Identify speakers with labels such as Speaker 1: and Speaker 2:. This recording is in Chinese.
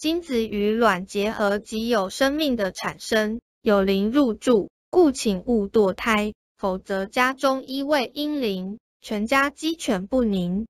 Speaker 1: 精子与卵结合即有生命的产生，有灵入住，故请勿堕胎，否则家中一位婴灵，全家鸡犬不宁。